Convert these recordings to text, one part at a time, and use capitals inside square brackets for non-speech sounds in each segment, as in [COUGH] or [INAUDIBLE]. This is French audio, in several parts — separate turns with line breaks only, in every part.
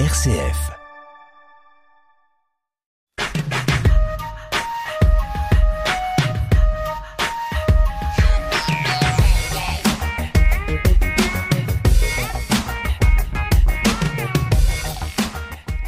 RCF.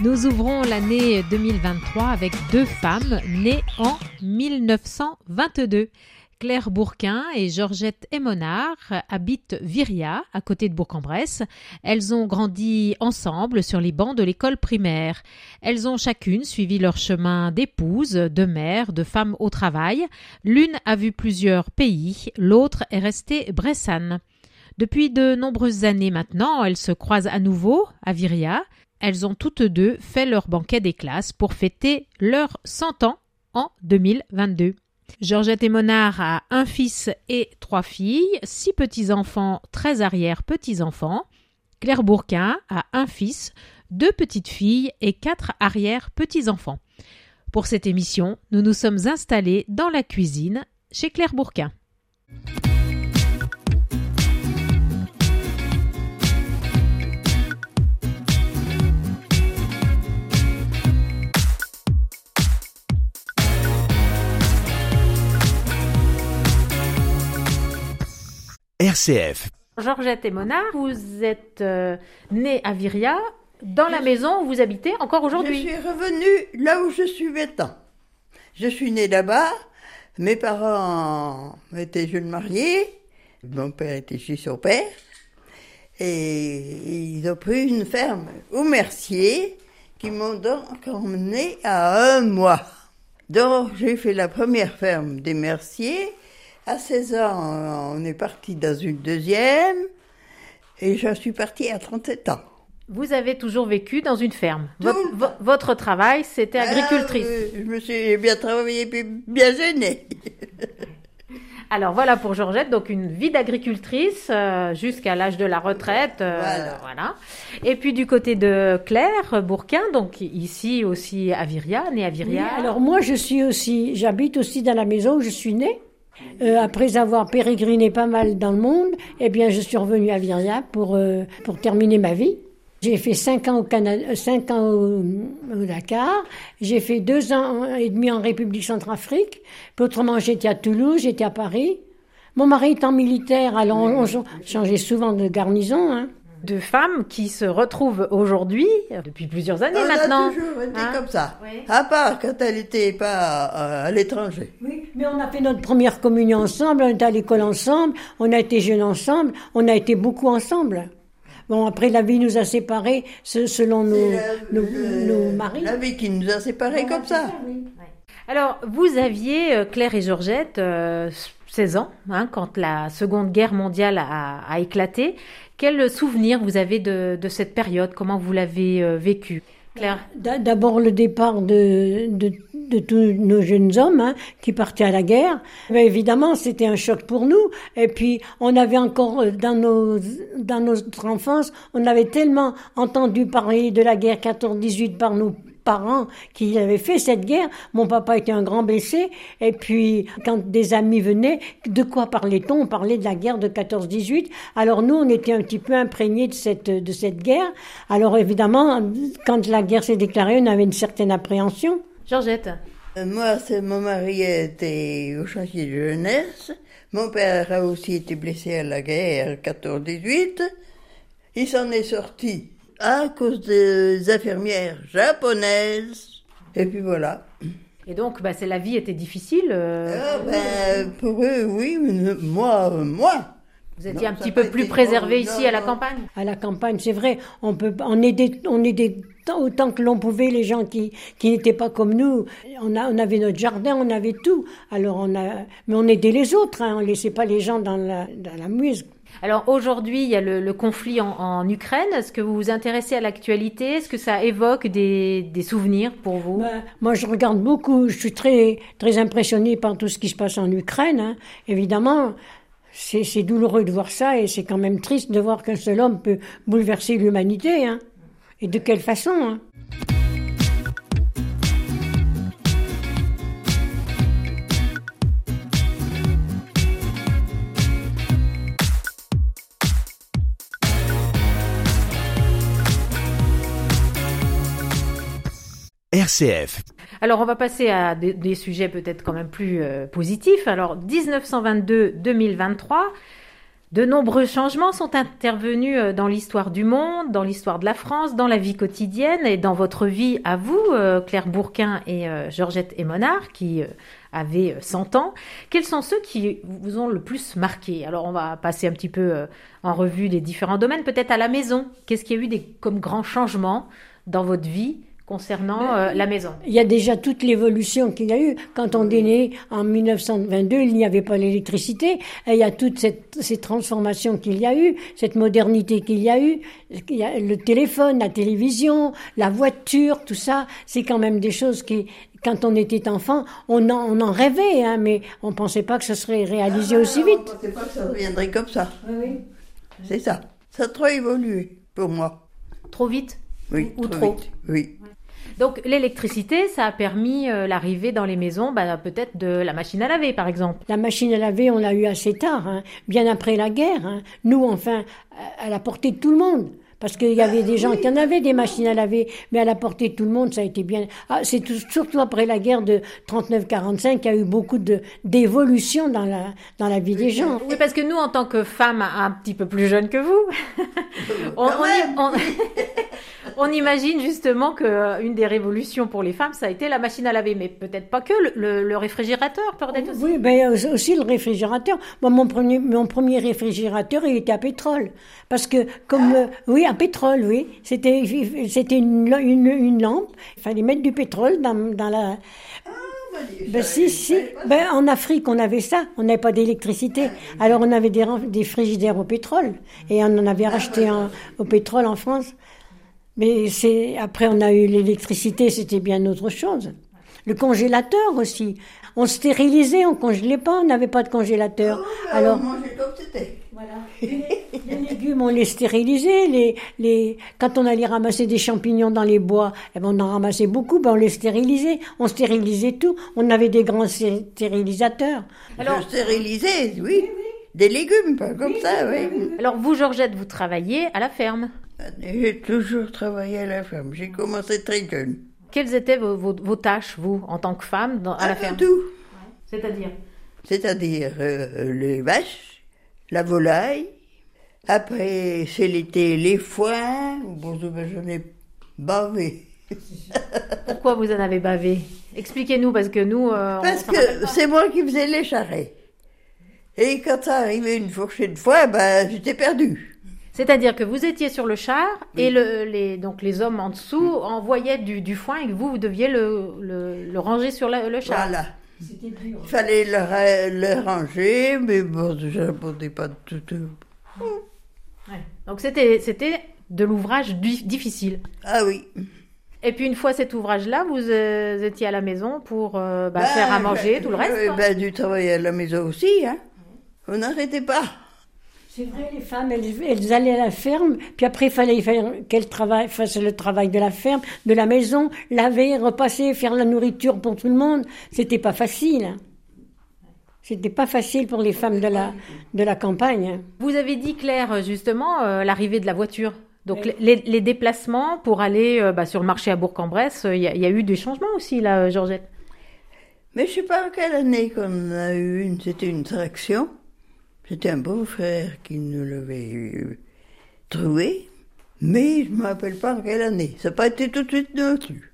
Nous ouvrons l'année 2023 avec deux femmes nées en 1922. Claire Bourquin et Georgette Émonard habitent Viria, à côté de Bourg-en-Bresse. Elles ont grandi ensemble sur les bancs de l'école primaire. Elles ont chacune suivi leur chemin d'épouse, de mère, de femme au travail. L'une a vu plusieurs pays, l'autre est restée bressane. Depuis de nombreuses années maintenant, elles se croisent à nouveau à Viria. Elles ont toutes deux fait leur banquet des classes pour fêter leurs 100 ans en 2022. Georgette Émonard a un fils et trois filles, six petits-enfants, treize arrière-petits-enfants. Claire Bourquin a un fils, deux petites filles et quatre arrière-petits-enfants. Pour cette émission, nous nous sommes installés dans la cuisine chez Claire Bourquin.
RCF.
Georgette et Monard, vous êtes euh, née à Viria, dans la maison où vous habitez encore
Je
aujourd'hui.
suis revenue là où je suis maintenant. Je suis née là-bas. Mes parents étaient jeunes mariés. Mon père était chez son père. Et ils ont pris une ferme au Mercier qui m'ont donc emmené à un mois. Donc j'ai fait la première ferme des Merciers. À 16 ans, on est parti dans une deuxième. Et je suis partie à 37 ans.
Vous avez toujours vécu dans une ferme. Votre,
le
vo- votre travail, c'était agricultrice.
Ah, euh, je me suis bien travaillé puis bien gênée. [LAUGHS]
Alors voilà pour Georgette, donc une vie d'agricultrice euh, jusqu'à l'âge de la retraite. euh,
Voilà.
voilà. Et puis du côté de Claire Bourquin, donc ici aussi à Viria, née à
Oui,
Viria.
alors moi je suis aussi, j'habite aussi dans la maison où je suis née. Euh, après avoir pérégriné pas mal dans le monde, eh bien je suis revenue à Viria pour euh, pour terminer ma vie. J'ai fait cinq ans au euh, ans au, Dakar. J'ai fait deux ans et demi en République Centrafrique. Puis autrement, j'étais à Toulouse, j'étais à Paris. Mon mari étant militaire, alors on changeait souvent de garnison. Hein.
Deux femmes qui se retrouvent aujourd'hui, euh, depuis plusieurs années
On
maintenant.
a toujours été
Hein
comme ça.
Oui.
À part quand elle n'était pas euh, à l'étranger.
Oui, mais on a fait notre première communion ensemble, on était à l'école ensemble, on a été jeunes ensemble, on a été beaucoup ensemble. Bon, après la vie nous a séparés se- selon nos,
C'est
nos,
le-
nos maris.
La vie qui nous a séparés comme ça.
Alors, vous aviez, euh, Claire et Georgette, euh, 16 ans, hein, quand la Seconde Guerre mondiale a, a éclaté. Quel souvenir vous avez de, de cette période? Comment vous l'avez euh, vécu Claire?
D'a- D'abord le départ de, de, de tous nos jeunes hommes hein, qui partaient à la guerre. Mais évidemment, c'était un choc pour nous. Et puis, on avait encore euh, dans nos dans notre enfance, on avait tellement entendu parler de la guerre 14-18 par nos parents qui avaient fait cette guerre. Mon papa était un grand blessé. Et puis, quand des amis venaient, de quoi parlait-on? On parlait de la guerre de 14-18. Alors nous, on était un petit peu imprégnés de cette, de cette guerre. Alors évidemment, quand la guerre s'est déclarée, on avait une certaine appréhension.
Georgette
Euh, Moi, c'est mon mari était au chantier de jeunesse. Mon père a aussi été blessé à la guerre 14-18. Il s'en est sorti à cause des infirmières japonaises. Et puis voilà.
Et donc, bah, c'est la vie était difficile. euh,
Ah, ben, pour eux, oui, mais moi, euh, moi.
vous étiez
non,
un petit
a
peu plus préservé ici
non,
à la
non.
campagne.
À la campagne, c'est vrai, on peut, on aidait, on aidait tant- autant que l'on pouvait les gens qui, qui n'étaient pas comme nous. On a, on avait notre jardin, on avait tout. Alors on a, mais on aidait les autres, hein, on laissait pas les gens dans la, dans la muse.
Alors aujourd'hui, il y a le, conflit en, Ukraine. Est-ce que vous vous intéressez à l'actualité? Est-ce que ça évoque des, souvenirs pour vous?
Ben, moi, je regarde beaucoup. Je suis très, très impressionnée par tout ce qui se passe en Ukraine. hein. Évidemment, c'est c'est douloureux de voir ça et c'est quand même triste de voir qu'un seul homme peut bouleverser l'humanité. Hein. Et de quelle façon hein.
Alors, on va passer à des, sujets peut-être quand même plus euh, positifs. Alors, 1922-2023, de nombreux changements sont intervenus euh, dans l'histoire du monde, dans l'histoire de la France, dans la vie quotidienne et dans votre vie à vous, euh, Claire Bourquin et euh, Georgette Émonard, qui avaient 100 ans. Quels sont ceux qui vous ont le plus marqué? Alors, on va passer un petit peu en revue les différents domaines, peut-être à la maison. Qu'est-ce qu'il y a eu des, comme grands changements dans votre vie? Concernant euh, la maison
Il y a déjà toute l'évolution qu'il y a eu. Quand on est né en 1922, il n'y avait pas l'électricité. Et il y a toutes cette, ces transformations qu'il y a eu, cette modernité qu'il y a eu. Il y a le téléphone, la télévision, la voiture, tout ça. C'est quand même des choses qui, quand on était enfant, on en, on en rêvait, hein, mais on pensait pas que ce serait réalisé aussi
On
vite.
pensait pas que ça reviendrait comme ça. C'est ça. Ça a trop évolué pour moi.
Trop vite
Oui,
Ou trop.
vite. Oui.
Donc l'électricité, ça a permis euh, l'arrivée dans les maisons, bah, peut-être de la machine à laver, par exemple.
La machine à laver, on l'a eu assez tard, hein, bien après la guerre. hein. Nous, enfin, à la portée de tout le monde. Parce qu'il y avait des gens qui en avaient des machines à laver, mais à la portée de tout le monde, ça a été bien. Ah, c'est tout- surtout après la guerre de 39-45 qu'il y a eu beaucoup de d'évolution dans la dans la vie des gens.
Oui, parce que nous, en tant que femmes un petit peu plus jeunes que vous, [LAUGHS] on,
même.
on- [LAUGHS] on imagine justement que euh, une des révolutions pour les femmes, ça a été la machine à laver, mais peut-être pas que le, le- le réfrigérateur, peut-être aussi.
Oui, ben euh, aussi le réfrigérateur. Moi, mon premier, mon premier réfrigérateur, il était à pétrole, parce que comme euh, oui, à pétrole, oui, c'était c'était une, une, une lampe. Il fallait mettre du pétrole dans, dans la. Ben si, si. Ben en Afrique, on avait ça. On n'avait pas d'électricité. Alors on avait des, des frigidaires au pétrole, et on en avait racheté un, au pétrole en France. Mais c'est après on a eu l'électricité, c'était bien autre chose. Le congélateur aussi. On stérilisait, on congelait pas, on n'avait pas de congélateur. Alors
on mangeait comme c'était.
les légumes, on les stérilisait. Les, les, quand on allait ramasser des champignons dans les bois, eh ben on en ramassait beaucoup, ben on les stérilisait. On stérilisait tout. On avait des grands sté- stérilisateurs.
Alors-
Je stérilisais, oui. Des légumes, pas comme ça, oui.
Alors vous, Georgette, vous travaillez à la ferme.
J'ai toujours travaillé à la ferme. J'ai commencé très jeune.
Quelles étaient vos, vos- vos tâches, vous, en tant que femme, dans- à la
peu
ferme?
tout.
C'est-à-dire?
C'est-à-dire euh, les vaches, la volaille. Après, c'est l'été, les foins. Bon, j'en ai bavé. [LAUGHS]
Pourquoi vous en avez bavé? Expliquez-nous, parce que nous... euh,
Parce que c'est moi qui faisais les charrettes. Et quand ça arrivait une fourchée de fois, ben, j'étais perdue.
C'est-à-dire que vous étiez sur le char et le, les, donc les hommes en dessous envoyaient du, du foin et que vous, vous deviez le, le, le ranger sur la- le char.
Voilà. Il fallait le, ra- le ranger, mais bon, je répondais pas de tout.
Ouais. Donc c'était c'était de l'ouvrage di- difficile.
Ah oui.
Et puis une fois cet ouvrage-là, vous euh, étiez à la maison pour euh, bah,
Ben,
faire à manger,
je-
tout le reste.
ben, du travail à la maison aussi, hein. On n'arrêtait pas.
C'est vrai, les femmes, elles, elles allaient à la ferme, puis après, il fallait faire qu'elles fassent le travail de la ferme, de la maison, laver, repasser, faire la nourriture pour tout le monde. C'était pas facile. hein. C'était pas facile pour les femmes de la, de la campagne. hein.
Vous avez dit, Claire, justement, euh, l'arrivée de la voiture. Donc les, les déplacements pour aller euh, bah, sur le marché à Bourg-en-Bresse, euh, il y, a- il y a eu des changements aussi, là, Georgette?
Mais je sais pas en quelle année qu'on a eu une, c'était une traction. C'était un beau-frère qui nous l'avait euh, trouvé. Mais je me rappelle pas en quelle année. Ça n'a pas été tout de suite non plus.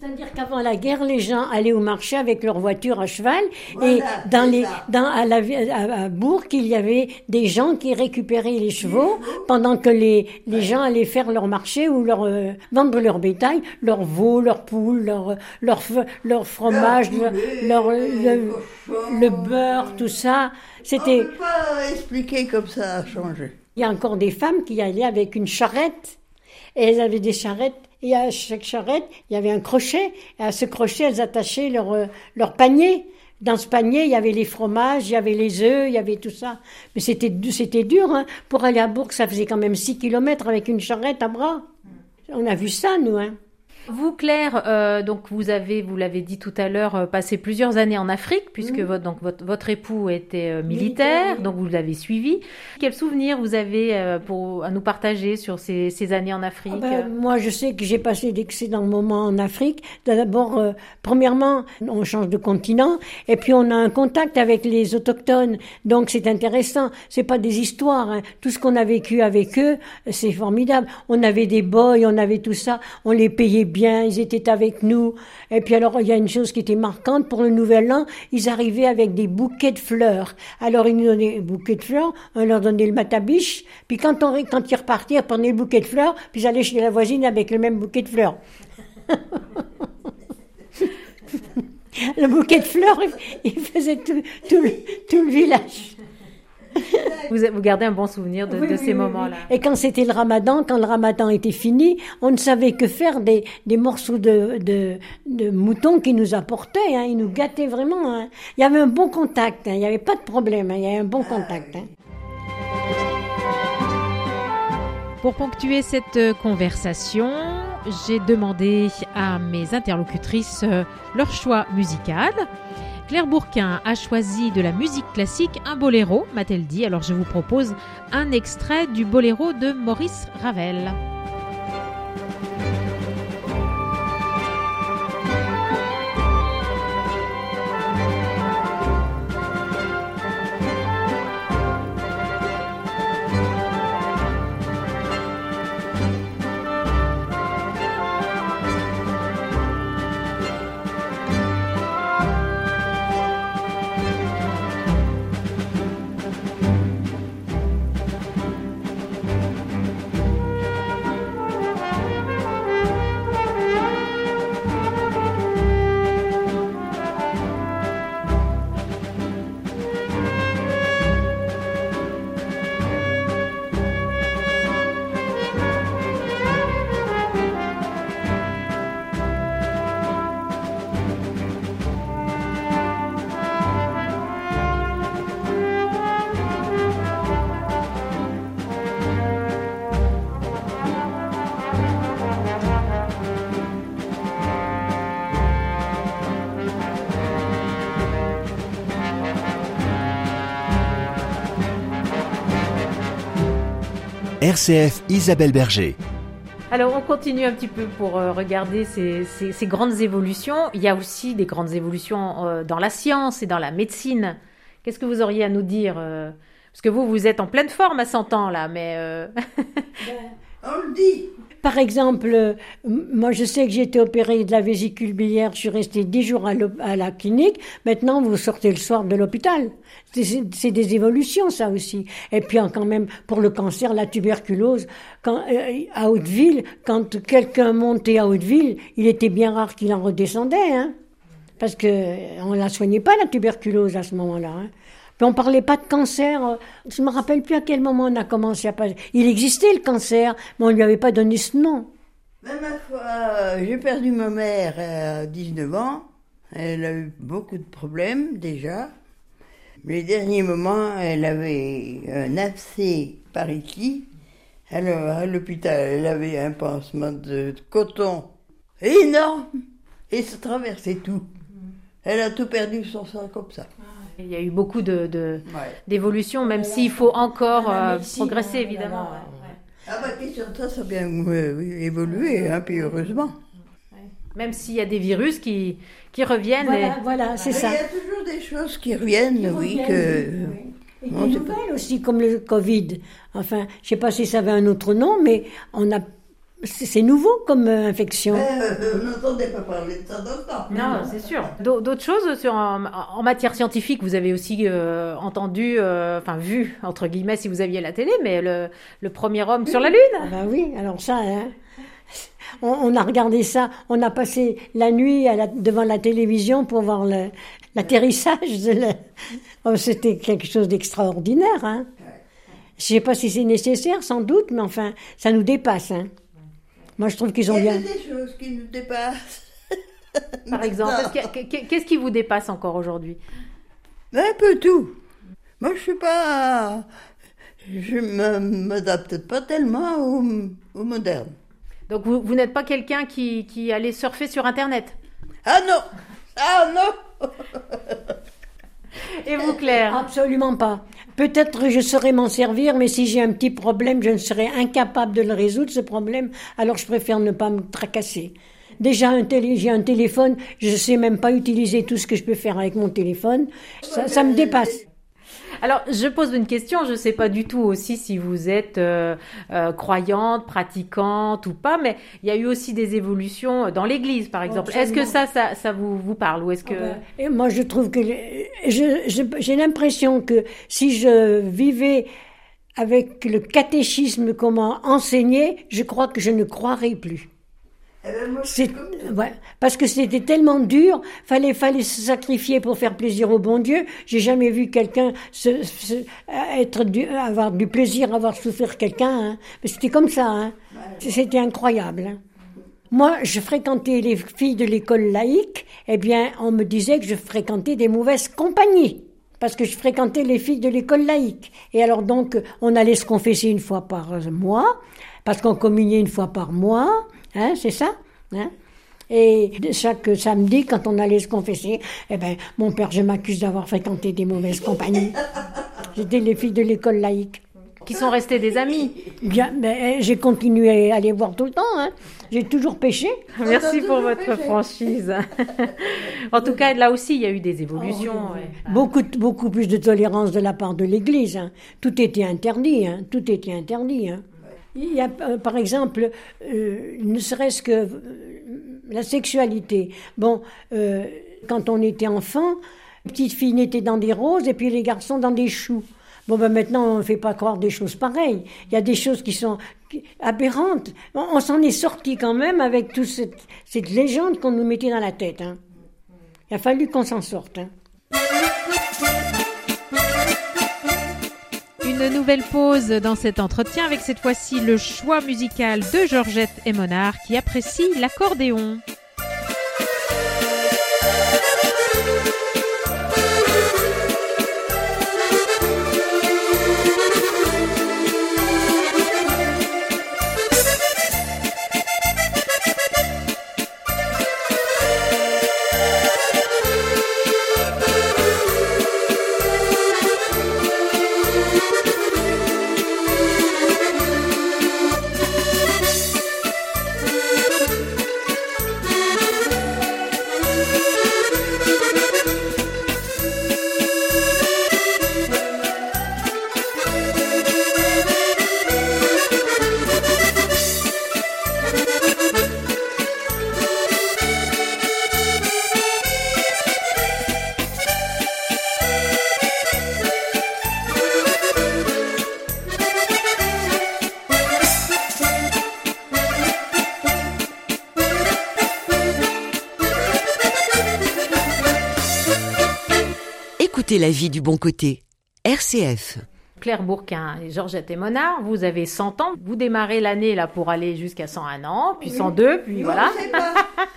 C'est-à-dire qu'avant la guerre, les gens allaient au marché avec leur voiture à cheval
Voilà,
et dans les, dans, à, la, à, à Bourg, il y avait des gens qui récupéraient les chevaux pendant que les, les gens allaient faire leur marché ou leur, euh, vendre leur bétail, leur veau, leur poule, leur, leur, leur fromage, leur, leur- le, le beurre, tout ça.
On
C'était,
ne peut pas expliquer comme ça a changé.
il y a encore des femmes qui allaient avec une charrette. Et elles avaient des charrettes. Et à chaque charrette, il y avait un crochet. Et à ce crochet, elles attachaient leur, euh, leur panier. Dans ce panier, il y avait les fromages, il y avait les œufs, il y avait tout ça. Mais c'était, c'était dur. Hein. Pour aller à Bourg, ça faisait quand même 6 kilomètres avec une charrette à bras. On a vu ça, nous. Hein.
Vous, Claire, euh, donc vous avez, vous l'avez dit tout à l'heure, euh, passé plusieurs années en Afrique, puisque
Mhm.
votre, donc votre, votre époux était euh, militaire, donc vous l'avez suivi. Quels souvenirs vous avez euh, pour, à nous partager sur ces, ces années en Afrique?
Ah ben, moi, je sais que j'ai passé d'excellents moments en Afrique. D'abord, euh, premièrement, on change de continent, et puis on a un contact avec les autochtones, donc c'est intéressant. C'est pas des histoires. hein. Tout ce qu'on a vécu avec eux, c'est formidable. On avait des boys, on avait tout ça, on les payait bien, ils étaient avec nous. Et puis alors, il y a une chose qui était marquante pour le Nouvel An, ils arrivaient avec des bouquets de fleurs. Alors ils nous donnaient des bouquets de fleurs, on leur donnait le matabiche, puis quand, on, quand ils repartaient, ils prenaient le bouquet de fleurs, puis ils allaient chez la voisine avec le même bouquet de fleurs. [LAUGHS] le bouquet de fleurs, il faisait tout le village.
Vous, vous gardez un bon souvenir de,
Oui,
de
oui,
ces
oui,
moments-là
oui. Et quand c'était le ramadan, quand le ramadan était fini, on ne savait que faire des, des morceaux de, de, de mouton qui nous apportaient. Hein, ils nous gâtaient vraiment. hein. Il y avait un bon contact. hein, il n'y avait pas de problème. hein, il y avait un bon contact. hein.
Pour ponctuer cette euh, conversation, j'ai demandé à mes interlocutrices euh, leur choix musical. Claire Bourquin a choisi de la musique classique un boléro, m'a-t-elle dit. Alors je vous propose un extrait du boléro de Maurice Ravel.
RCF Isabelle Berger.
Alors on continue un petit peu pour euh, regarder ces, ces- ces grandes évolutions. Il y a aussi des grandes évolutions euh, dans la science et dans la médecine. Qu'est-ce que vous auriez à nous dire euh, Parce que vous, vous êtes en pleine forme à 100 ans là, mais... euh, [LAUGHS]
On le dit.
Par exemple, euh, moi je sais que j'ai été opérée de la vésicule biliaire, je suis restée 10 jours à, la clinique. Maintenant, vous sortez le soir de l'hôpital. C'est- des évolutions, ça aussi. Et puis quand même, pour le cancer, la tuberculose, euh, à Hauteville, quand quelqu'un montait à Hauteville, il était bien rare qu'il en redescendait. Hein, parce que euh, on la soignait pas, la tuberculose, à ce moment-là. Hein. Puis on parlait pas de cancer. euh, Je me rappelle plus à quel moment on a commencé à parler. Il existait le cancer, mais on lui avait pas donné ce nom.
Même ma foi, euh, j'ai perdu ma mère à 19 ans. Elle a eu beaucoup de problèmes déjà. Les derniers moments, elle avait un abcès par ici. Alors, à l'hôpital, elle avait un pansement de coton énorme et ça traversait tout. Elle a tout perdu son sang comme ça.
Il y a eu beaucoup de, de-
Ouais.
d'évolutions, même s'il faut encore
la
euh, progresser, évidemment. ouais, ouais.
Ah bah, de ça, ça a bien euh, évolué, hein, puis heureusement.
Même s'il y a des virus qui, qui reviennent.
Voilà,
et-
voilà, c'est ça.
Il y a toujours des choses qui reviennent, oui, que...
Et
Non,
des nouvelles aussi, comme le Covid. Enfin, je sais pas si ça avait un autre nom, mais on a, c'est nouveau comme euh, infection.
Euh, on n'entendait pas parler de ça dans le temps.
Non, c'est sûr. D'au- D'autres choses sur, en, en matière scientifique, vous avez aussi euh, entendu, euh, enfin vu, entre guillemets, si vous aviez la télé, mais le, le premier homme sur la
Ah
Lune.
bah oui, alors ça, hein. on, on a regardé ça, on a passé la nuit à la- devant la télévision pour voir l'atterrissage. la- Oh, C'était quelque chose d'extraordinaire. Hein. Je sais pas si c'est nécessaire, sans doute, mais enfin, ça nous dépasse. Hein. Moi, je trouve qu'ils ont
Il y a
bien.
des choses qui nous dépassent. [LAUGHS]
Par exemple, qu'est-ce qui vous dépasse encore aujourd'hui?
Un peu tout. Moi, je suis pas... Je me- m'adapte pas tellement au, au moderne.
Donc vous, vous n'êtes pas quelqu'un qui, qui allait surfer sur Internet?
Ah non Ah non [LAUGHS]
Et vous, Claire
Absolument pas. Peut-être je saurais m'en servir, mais si j'ai un petit problème, je ne serais incapable de le résoudre, ce problème, alors je préfère ne pas me tracasser. Déjà, j'ai un téléphone, je sais même pas utiliser tout ce que je peux faire avec mon téléphone. Ça, ça me dépasse.
Alors, je pose une question, je ne sais pas du tout aussi si vous êtes euh, euh, croyante, pratiquante ou pas, mais il y a eu aussi des évolutions dans l'Église, par exemple. Est-ce que ça, ça, ça vous, parle ou est-ce que...
Ah ben, Et moi, je trouve que j'ai l'impression que si je vivais avec le catéchisme qu'on m'a enseigné, je crois que je ne croirais plus.
Eh ben, moi,
C'est ouais, parce que c'était tellement dur, fallait fallait se sacrifier pour faire plaisir au bon Dieu. J'ai jamais vu quelqu'un se, se- être du, avoir du plaisir à avoir souffert quelqu'un. Hein. Mais c'était comme ça. Hein. C'était incroyable. hein. Moi, je fréquentais les filles de l'école laïque. Eh bien, on me disait que je fréquentais des mauvaises compagnies. Parce que je fréquentais les filles de l'école laïque. Et alors donc, on allait se confesser une fois par mois, parce qu'on communiait une fois par mois, hein, c'est ça hein Et chaque samedi, quand on allait se confesser, eh ben, mon père, je m'accuse d'avoir fréquenté des mauvaises compagnies. J'étais les filles de l'école laïque.
qui sont restés des amis
Bien, mais j'ai continué à les voir tout le temps. Hein. J'ai toujours péché.
Merci pour votre franchise. [LAUGHS] en tout cas, là aussi, il y a eu des évolutions.
Oh,
ouais.
Beaucoup, beaucoup plus de tolérance de la part de l'Église. hein. Tout était interdit. Hein. Tout était interdit. Hein. Il y a, euh, par exemple, euh, ne serait-ce que euh, la sexualité. Bon, quand on était enfant, les petites filles n'étaient dans des roses et puis les garçons dans des choux. Bon, ben maintenant, on ne fait pas croire des choses pareilles. Il y a des choses qui sont aberrantes. On, s'en est sorti quand même avec toute cette, cette légende qu'on nous mettait dans la tête. Hein. Il a fallu qu'on s'en sorte. Hein.
Une nouvelle pause dans cet entretien avec cette fois-ci le choix musical de Georgette Emonard qui apprécie l'accordéon.
Écoutez la vie du bon côté? RCF.
Claire Bourquin et Georgette Emonard, vous avez 100 ans, vous démarrez l'année là pour aller jusqu'à 101 ans, puis 102, puis voilà.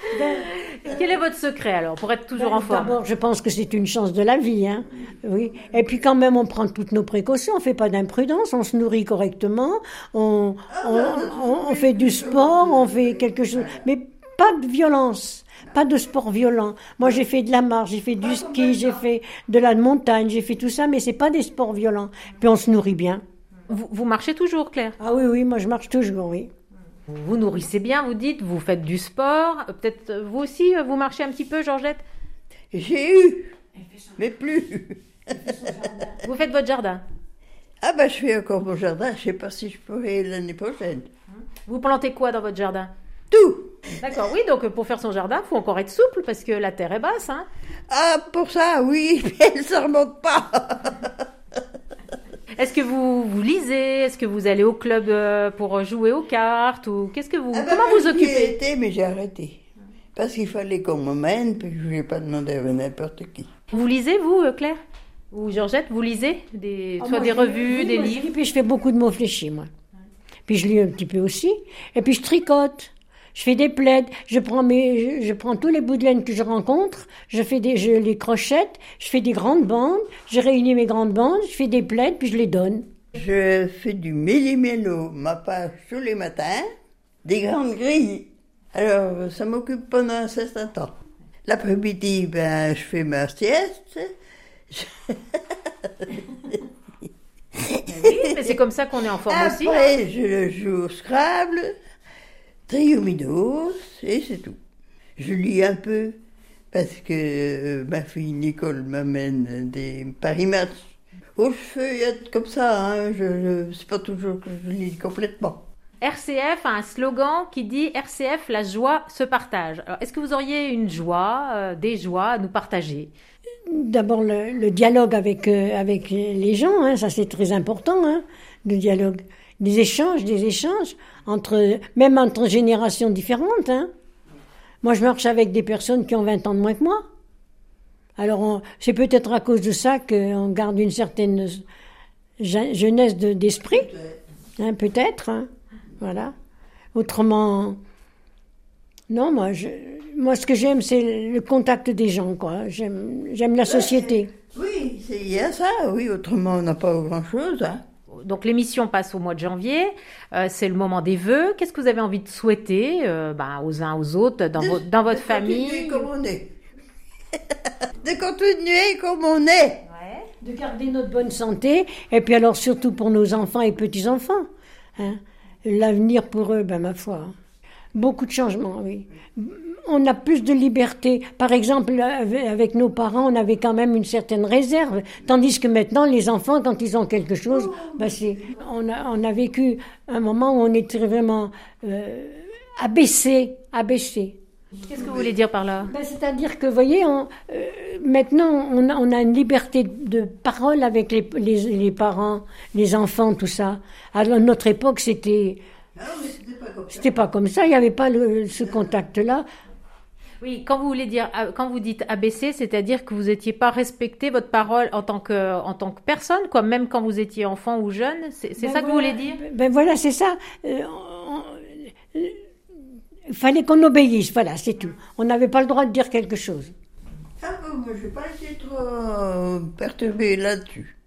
[LAUGHS] Quel est votre secret alors pour être toujours en forme?
D'abord, je pense que c'est une chance de la vie. Hein. Oui. Et puis quand même, on prend toutes nos précautions, on fait pas d'imprudence, on se nourrit correctement, on, on, on- on fait du sport, on fait quelque chose, mais pas de violence. Pas de sport violent. Moi, j'ai fait de la marche, j'ai fait du ski, j'ai fait de la montagne, j'ai fait tout ça, mais c'est pas des sports violents. Puis on se nourrit bien.
vous, vous marchez toujours, Claire?
Ah oui, oui, moi je marche toujours, oui.
Vous vous nourrissez bien, vous dites, vous faites du sport. Peut-être euh, vous aussi, euh, vous marchez un petit peu, Georgette?
J'ai eu, mais plus.
Vous faites votre jardin?
Ah ben, je fais encore mon jardin. Je sais pas si je pourrai l'année prochaine.
Vous plantez quoi dans votre jardin?
Tout.
D'accord, oui, donc euh, pour faire son jardin, il faut encore être souple parce que la terre est basse. Hein.
Ah, pour ça, oui, [LAUGHS] mais ça remonte pas. [LAUGHS]
Est-ce que vous, vous lisez? Est-ce que vous allez au club euh, pour jouer aux cartes ou qu'est-ce que vous
Ah ben,
Comment vous occupez?
été, mais j'ai arrêté. Parce qu'il fallait qu'on me mène, puis je ne voulais pas demander à n'importe qui.
Vous lisez vous, euh, Claire? Ou Georgette Vous lisez des,
Ah,
soit
moi,
des revues, des livres
lis, Puis je fais beaucoup de mots fléchis, moi. Puis je lis un petit peu aussi. Et puis je tricote. Je fais des plaids. Je prends mes, je, je prends tous les bouts de laine que je rencontre. Je fais des, je les crochette. Je fais des grandes bandes. Je réunis mes grandes bandes. Je fais des plaids, puis je les donne.
Je fais du méli-mélo, ma page tous les matins. des grandes grilles. Alors, ça m'occupe pendant un certain temps. L'après-midi, ben, je fais ma sieste.
Oui, mais c'est comme ça qu'on est en forme aussi. hein.
Après, je joue au Scrabble, Triominos, et c'est tout. Je lis un peu, parce que euh, ma fille Nicole m'amène des Paris Match. Oh, je feuillette comme ça, hein, je, je- c'est pas toujours que je lis complètement.
RCF a un slogan qui dit RCF, la joie se partage. Alors, est-ce que vous auriez une joie, euh, des joies à nous partager?
D'abord le, le dialogue avec euh, avec les gens, hein, ça c'est très important, hein, le dialogue, des échanges, des échanges entre même entre générations différentes. Hein. Moi, je marche avec des personnes qui ont 20 ans de moins que moi. Alors, c'est peut-être à cause de ça qu'on garde une certaine je- jeunesse de- d'esprit, hein, peut-être. hein. Voilà. Autrement, non, moi, moi, ce que j'aime, c'est le contact des gens, quoi. J'aime, j'aime la société.
Oui, il y a ça, oui, autrement on n'a pas grand-chose. Hein.
Donc l'émission passe au mois de janvier, euh, c'est le moment des vœux. Qu'est-ce que vous avez envie de souhaiter euh, ben, aux uns aux autres, dans,
De-
vo- dans votre
de continuer
famille
comme on est. [LAUGHS] de continuer comme on est.
De garder notre bonne santé, et puis alors surtout pour nos enfants et petits-enfants. Hein. L'avenir pour eux, ben ma foi. hein. Beaucoup de changements, oui. On a plus de liberté. Par exemple, avec nos parents, on avait quand même une certaine réserve. Tandis que maintenant, les enfants, quand ils ont quelque chose, ben c'est, on, a, on a vécu un moment où on était vraiment euh, abaissé, abaissé.
Qu'est-ce que vous voulez dire par là?
Ben, C'est-à-dire que, vous voyez, on, euh, maintenant, on a, on a une liberté de parole avec les, les, les parents, les enfants, tout ça. À notre époque, c'était
Ah c'était pas comme ça.
c'était pas comme ça, il n'y avait pas le- ce contact-là.
Oui, quand vous voulez dire, euh, quand vous dites abaisser, c'est-à-dire que vous n'étiez pas respecté votre parole en tant que, en tant que personne, quoi, même quand vous étiez enfant ou jeune. C'est
Ben
ça que vous
voilà,
voulez dire?
Ben voilà, c'est ça. Euh, on- euh, Il fallait qu'on obéisse, voilà, c'est tout. On n'avait pas le droit de dire quelque chose.
Ah bon, moi je n'ai pas été trop euh, perturbée là-dessus.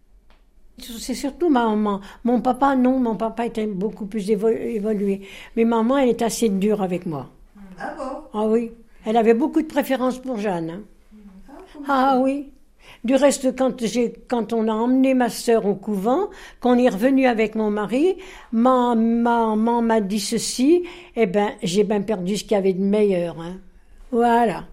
C'est surtout ma maman. Mon papa, non, mon papa était beaucoup plus évo- évolué. Mais maman, elle est assez dure avec moi.
Ah bon?
Ah oui, elle avait beaucoup de préférence pour Jeanne. hein. Ah oui. Du reste, quand, quand on a emmené ma sœur au couvent, qu'on est revenu avec mon mari, ma maman m'a dit ceci, eh ben, j'ai bien perdu ce qu'il y avait de meilleur. hein. Voilà.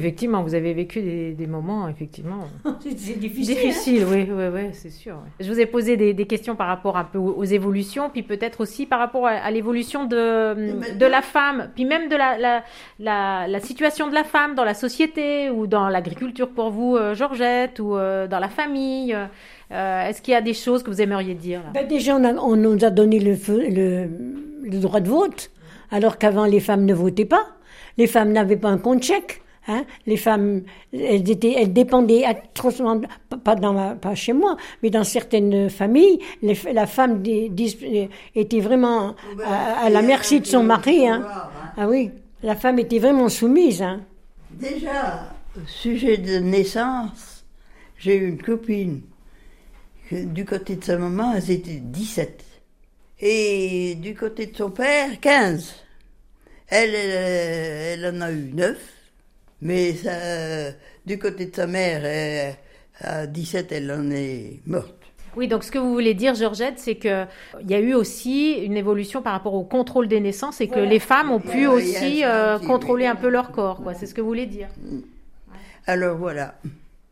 Effectivement, vous avez vécu des, des moments, effectivement. [LAUGHS]
C'est, difficile. hein.
Difficile, oui, oui, oui, c'est sûr. Je vous ai posé des, des questions par rapport un peu aux, évolutions, puis peut-être aussi par rapport à, à l'évolution de, de la femme, puis même de la, la, la, la situation de la femme dans la société ou dans l'agriculture pour vous, euh, Georgette, ou euh, dans la famille. Euh, Est-ce qu'il y a des choses que vous aimeriez dire là?
Ben déjà, on, a- on nous a donné le, feu- le, le droit de vote, alors qu'avant, les femmes ne votaient pas. Les femmes n'avaient pas un compte chèque. Hein. Les femmes, elles, étaient, elles dépendaient atrocement, pas- dans ma- pas chez moi, mais dans certaines familles, les, la femme était vraiment à, à la merci de son mari. Hein. Ah oui, la femme était vraiment soumise. Hein.
Déjà, sujet de naissance, j'ai eu une copine. Du côté de sa maman, elles étaient 17. Et du côté de son père, 15. Elle, elle, elle en a eu 9. Mais ça, du côté de sa mère, elle- à 17, elle en est morte.
Oui, donc ce que vous voulez dire, Georgette, c'est que il y a eu aussi une évolution par rapport au contrôle des naissances et que les femmes ont pu aussi euh, contrôler
oui.
un peu leur corps, quoi. C'est ce que vous voulez dire.
Alors voilà.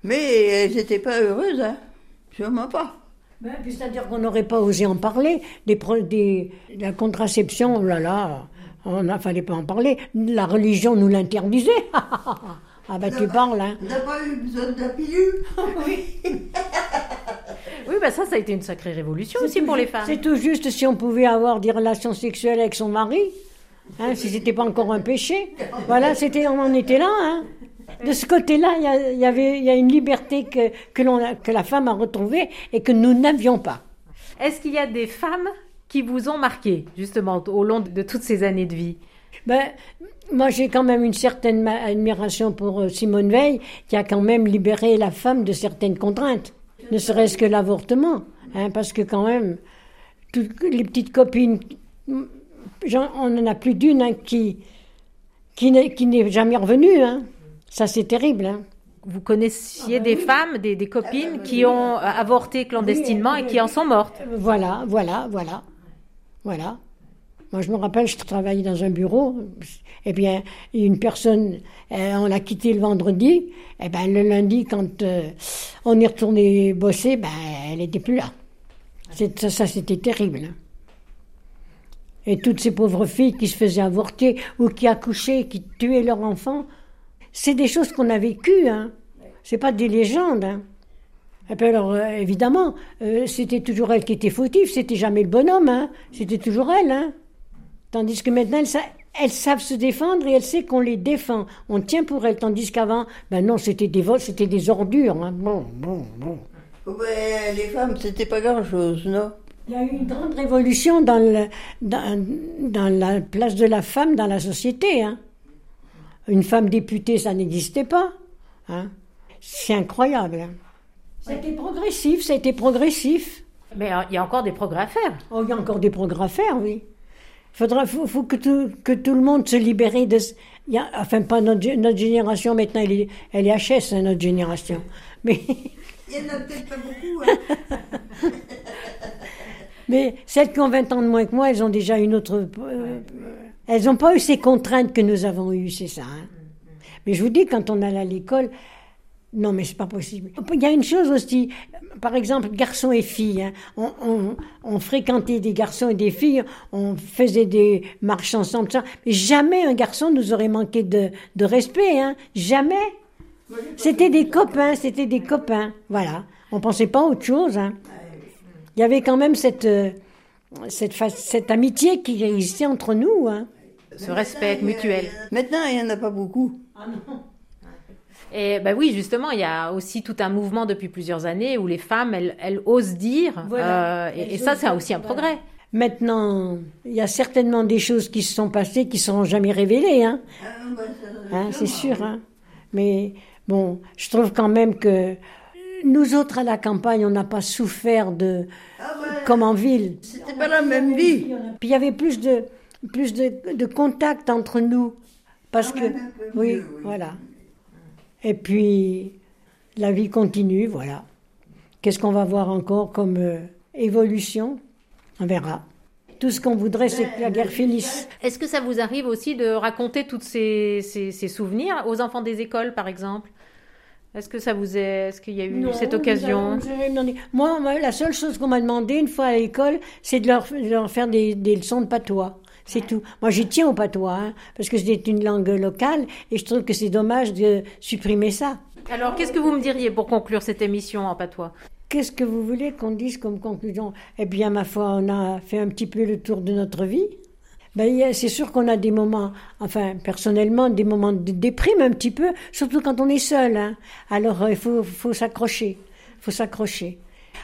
Mais elles n'étaient pas heureuses, hein. Sûrement pas.
Ben, C'est-à-dire qu'on n'aurait pas osé en parler. Des, des, la contraception, oh là là, on ne fallait pas en parler. La religion nous l'interdisait. [LAUGHS] ah ben tu parles, hein.
On n'a pas eu besoin de la pilule. [LAUGHS]
Oui, [LAUGHS] bah ça, ça a été une sacrée révolution aussi pour les femmes.
C'est tout juste si on pouvait avoir des relations sexuelles avec son mari, hein, si c'était pas encore un péché. Voilà, c'était, on en était là. Hein. De ce côté-là, il y, y avait, il y a une liberté que, que la femme a retrouvée et que nous n'avions pas.
Est-ce qu'il y a des femmes qui vous ont marqué, justement, au long de toutes ces années de vie?
Ben, moi, j'ai quand même une certaine admiration pour euh, Simone Veil, qui a quand même libéré la femme de certaines contraintes, ne serait-ce que l'avortement, hein, parce que quand même, toutes les petites copines mm, on en a plus d'une hein, qui, qui n'est jamais revenue. Hein. Ça, c'est terrible. Hein.
Vous connaissiez ah, bah des femmes, des, copines ah, bah, qui ont avorté clandestinement et qui en sont mortes.
Voilà, voilà, voilà. Voilà. Moi, je me rappelle, je travaillais dans un bureau. Eh bien, une personne, euh, on l'a quitté le vendredi. Eh bien, le lundi, quand euh, on est retourné bosser, ben, elle n'était plus là. Ça, c'était terrible. Et toutes ces pauvres filles qui se faisaient avorter ou qui accouchaient, qui tuaient leurs enfants, c'est des choses qu'on a vécues. Hein. C'est pas des légendes. Hein. Et puis alors, euh, évidemment, c'était toujours elle qui était fautive, c'était jamais le bonhomme, hein. c'était toujours elle. Hein. Tandis que maintenant, elles, savent se défendre et elles savent qu'on les défend. On tient pour elles. Tandis qu'avant, ben non, c'était des vols, c'était des ordures. Hein. Bon, bon, bon.
Ouais, les femmes, c'était pas grand-chose, non?
Il y a eu une grande révolution dans, le, dans, dans, la place de la femme dans la société. Hein. Une femme députée, ça n'existait pas. Hein. C'est incroyable. Hein. C'était progressif, c'était progressif.
Mais euh, il y a encore des progrès à faire.
Oh, il y a encore des progrès à faire, oui. Faudra, faut, faut que, tout, que tout le monde se libère de. Y a, enfin, pas notre, notre, génération maintenant, elle est, elle est HS, hein, notre génération. Mais.
Il n'y en a peut-être pas beaucoup. Hein. [LAUGHS]
Mais celles qui ont 20 ans de moins que moi, elles ont déjà une autre. Euh, elles n'ont pas eu ces contraintes que nous avons eues, c'est ça. Hein. Mais je vous dis, quand on allait à l'école, non, mais c'est pas possible. Il y a une chose aussi, par exemple, garçons et filles. Hein. On, on, fréquentait des garçons et des filles, on faisait des marches ensemble, ça. mais jamais un garçon nous aurait manqué de, de respect, hein. Jamais. C'était des copains, c'était des copains. Voilà. On pensait pas à autre chose. Hein. Il y avait quand même cette, euh, cette, cette amitié qui existait entre nous. Hein.
Ce respect mutuel.
Maintenant, il n'y en a pas beaucoup.
Ah non.
Et ben oui, justement, il y a aussi tout un mouvement depuis plusieurs années où les femmes, elles, osent dire. Euh, et, ça, c'est aussi un progrès.
Maintenant, il y a certainement des choses qui se sont passées qui ne seront jamais révélées. Hein. Ah, hein c'est sûr. Hein. Mais bon, je trouve quand même que nous autres à la campagne, on n'a pas souffert de ah comme en ville.
C'était pas la même vie.
Puis il y avait plus de plus de, de contact entre nous parce que oui, voilà. Et puis, la vie continue, voilà. Qu'est-ce qu'on va voir encore comme euh, évolution? On verra. Tout ce qu'on voudrait, c'est que la guerre finisse.
Est-ce que ça vous arrive aussi de raconter tous ces, ces, souvenirs aux enfants des écoles, par exemple? Est-ce que ça vous est, est-ce qu'il y a eu cette occasion?
moi, la seule chose qu'on m'a demandé une fois à l'école, c'est de leur, faire des, des, leçons de patois. C'est tout. Moi, j'y tiens au patois, hein, parce que c'est une langue locale, et je trouve que c'est dommage de supprimer ça.
Alors, qu'est-ce que vous me diriez pour conclure cette émission en patois
Qu'est-ce que vous voulez qu'on dise comme conclusion? Eh bien, ma foi, on a fait un petit peu le tour de notre vie. Ben, c'est sûr qu'on a des moments, enfin, personnellement, des moments de déprime un petit peu, surtout quand on est seul. Hein. Alors, euh, il faut, faut s'accrocher. Il faut s'accrocher.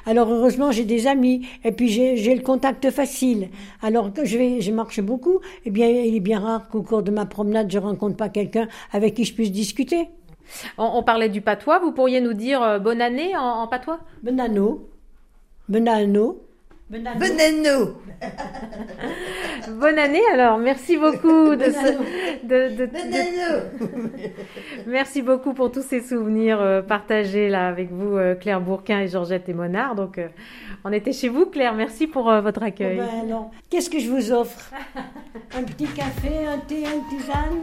Alors heureusement, j'ai des amis et puis j'ai le contact facile. Alors que je, vais, je marche beaucoup, eh bien, il est bien rare qu'au cours de ma promenade, je rencontre pas quelqu'un avec qui je puisse discuter.
On, parlait du patois. Vous pourriez nous dire euh, bonne année en, en patois?
Bonne année. Bonne année.
Bonne année. [LAUGHS]
Bonne année alors, merci beaucoup de,
de, [LAUGHS]
Merci beaucoup pour tous ces souvenirs euh, partagés là avec vous euh, Claire Bourquin et Georgette et Monard. Donc euh, on était chez vous Claire, merci pour votre accueil.
Oh ben Qu'est-ce que je vous offre? Un petit café, un thé, une tisane?